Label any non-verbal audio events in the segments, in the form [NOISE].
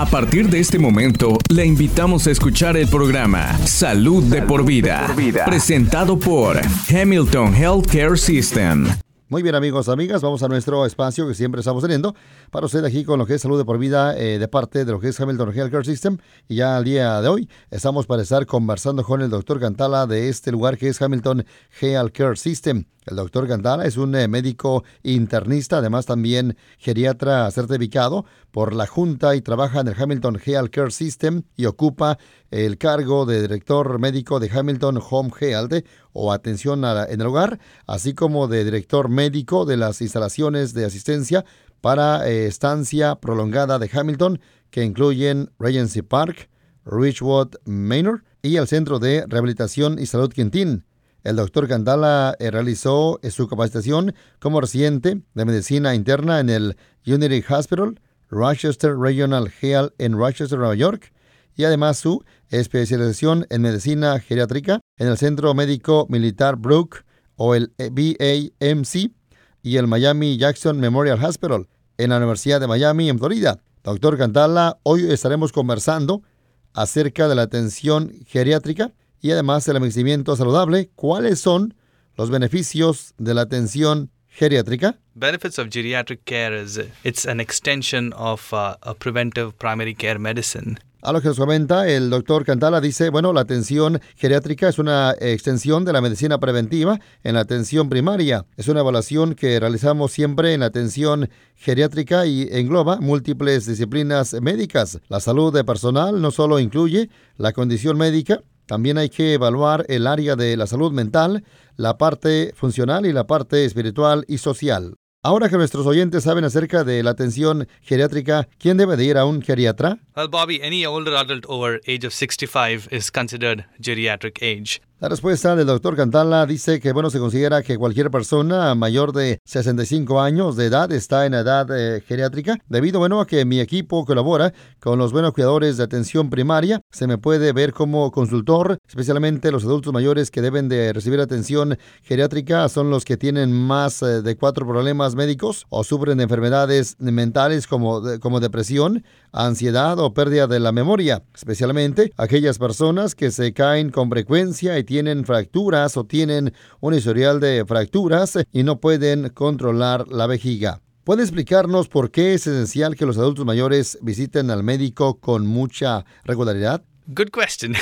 A partir de este momento, le invitamos a escuchar el programa Salud, de, por vida, de por Vida, presentado por Hamilton Healthcare System. Muy bien amigos, amigas, vamos a nuestro espacio que siempre estamos teniendo para usted aquí con lo que es salud de por vida eh, de parte de lo que es Hamilton Healthcare System. Y ya al día de hoy estamos para estar conversando con el doctor Cantala de este lugar que es Hamilton Healthcare System. El doctor Cantala es un eh, médico internista, además también geriatra certificado por la Junta y trabaja en el Hamilton Healthcare System y ocupa el cargo de director médico de Hamilton Home Health o atención en el hogar, así como de director médico de las instalaciones de asistencia para eh, estancia prolongada de Hamilton, que incluyen Regency Park, Richwood Manor y el Centro de Rehabilitación y Salud Quintín. El doctor Candala eh, realizó eh, su capacitación como residente de medicina interna en el Unity Hospital, Rochester Regional Health en Rochester, Nueva York, y además su especialización en medicina geriátrica en el Centro Médico Militar Brook o el BAMC y el Miami Jackson Memorial Hospital en la Universidad de Miami en Florida. Doctor Cantala, hoy estaremos conversando acerca de la atención geriátrica y además el envejecimiento saludable. ¿Cuáles son los beneficios de la atención geriátrica? Benefits of geriatric care is it's an extension of uh, a preventive primary care medicine. A lo que nos comenta el doctor Cantala dice, bueno, la atención geriátrica es una extensión de la medicina preventiva en la atención primaria. Es una evaluación que realizamos siempre en la atención geriátrica y engloba múltiples disciplinas médicas. La salud de personal no solo incluye la condición médica, también hay que evaluar el área de la salud mental, la parte funcional y la parte espiritual y social. Ahora que nuestros oyentes saben acerca de la atención geriátrica, ¿quién debe de ir a un geriatra? Well, Bobby, any older adult over age of 65 is considered geriatric age. La respuesta del doctor Cantala dice que bueno se considera que cualquier persona mayor de 65 años de edad está en edad eh, geriátrica debido bueno a que mi equipo colabora con los buenos cuidadores de atención primaria. Se me puede ver como consultor, especialmente los adultos mayores que deben de recibir atención geriátrica son los que tienen más eh, de cuatro problemas médicos o sufren de enfermedades mentales como, como depresión, ansiedad o pérdida de la memoria, especialmente aquellas personas que se caen con frecuencia y tienen fracturas o tienen un historial de fracturas y no pueden controlar la vejiga. ¿Puede explicarnos por qué es esencial que los adultos mayores visiten al médico con mucha regularidad? Good question.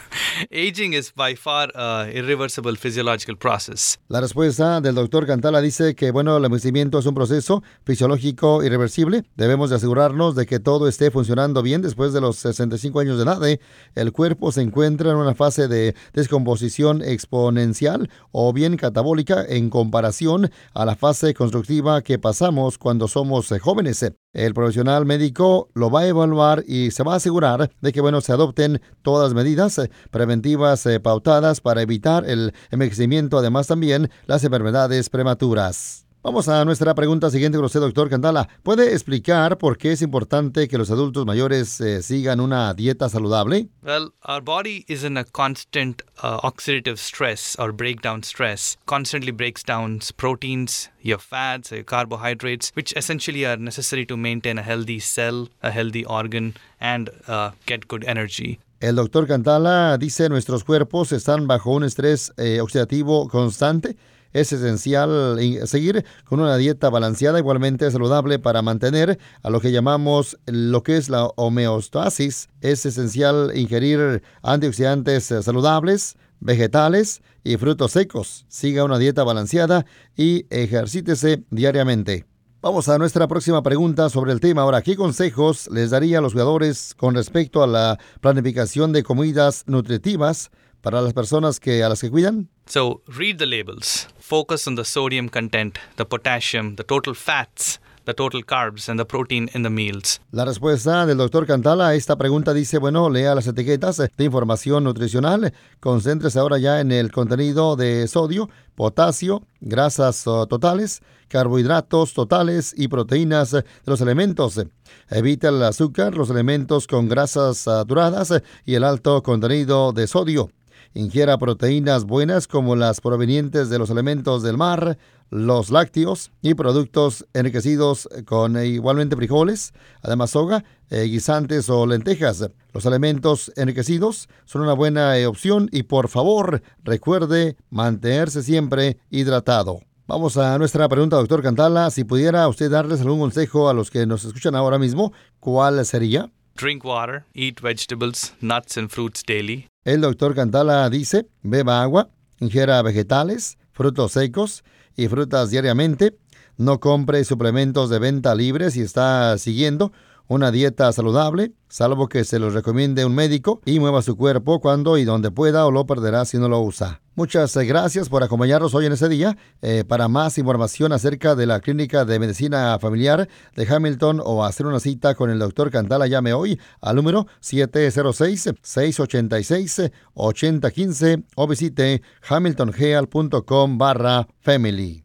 [LAUGHS] Aging is by far a irreversible physiological process. La respuesta del doctor Cantala dice que bueno, el envejecimiento es un proceso fisiológico irreversible. Debemos de asegurarnos de que todo esté funcionando bien después de los 65 años de edad. ¿eh? El cuerpo se encuentra en una fase de descomposición exponencial o bien catabólica en comparación a la fase constructiva que pasamos cuando somos eh, jóvenes. El profesional médico lo va a evaluar y se va a asegurar de que bueno, se adopten todas las medidas eh, preventivas eh, pautadas para evitar el envejecimiento, además también las enfermedades prematuras. Vamos a nuestra pregunta siguiente con usted, doctor Candala. ¿Puede explicar por qué es importante que los adultos mayores eh, sigan una dieta saludable? Well, our body is in a constant uh, oxidative stress or breakdown stress. Constantly breaks down proteins, your fats, your carbohydrates, which essentially are necessary to maintain a healthy cell, a healthy organ, and uh, get good energy. El doctor Cantala dice nuestros cuerpos están bajo un estrés eh, oxidativo constante es esencial seguir con una dieta balanceada, igualmente saludable para mantener a lo que llamamos lo que es la homeostasis. Es esencial ingerir antioxidantes saludables, vegetales y frutos secos. Siga una dieta balanceada y ejercítese diariamente. Vamos a nuestra próxima pregunta sobre el tema. Ahora, ¿qué consejos les daría a los jugadores con respecto a la planificación de comidas nutritivas para las personas que a las que cuidan? So, read the labels. Focus on the sodium content, the potassium, the total fats, the total carbs and the protein in the meals. La respuesta del doctor Cantala a esta pregunta dice, bueno, lea las etiquetas de información nutricional, concéntrese ahora ya en el contenido de sodio, potasio, grasas uh, totales, carbohidratos totales y proteínas de los elementos. Evita el azúcar, los elementos con grasas saturadas y el alto contenido de sodio. Ingiera proteínas buenas como las provenientes de los elementos del mar, los lácteos y productos enriquecidos con igualmente frijoles, además soja, eh, guisantes o lentejas. Los alimentos enriquecidos son una buena eh, opción y por favor recuerde mantenerse siempre hidratado. Vamos a nuestra pregunta, doctor Cantala. Si pudiera usted darles algún consejo a los que nos escuchan ahora mismo, ¿cuál sería? Drink water, eat vegetables, nuts and fruits daily. El doctor Cantala dice, beba agua, ingiera vegetales, frutos secos y frutas diariamente. No compre suplementos de venta libre si está siguiendo una dieta saludable, salvo que se los recomiende un médico y mueva su cuerpo cuando y donde pueda o lo perderá si no lo usa. Muchas eh, gracias por acompañarnos hoy en este día. Eh, para más información acerca de la Clínica de Medicina Familiar de Hamilton o hacer una cita con el doctor Cantala, llame hoy al número 706-686-8015 o visite hamiltongeal.com barra family.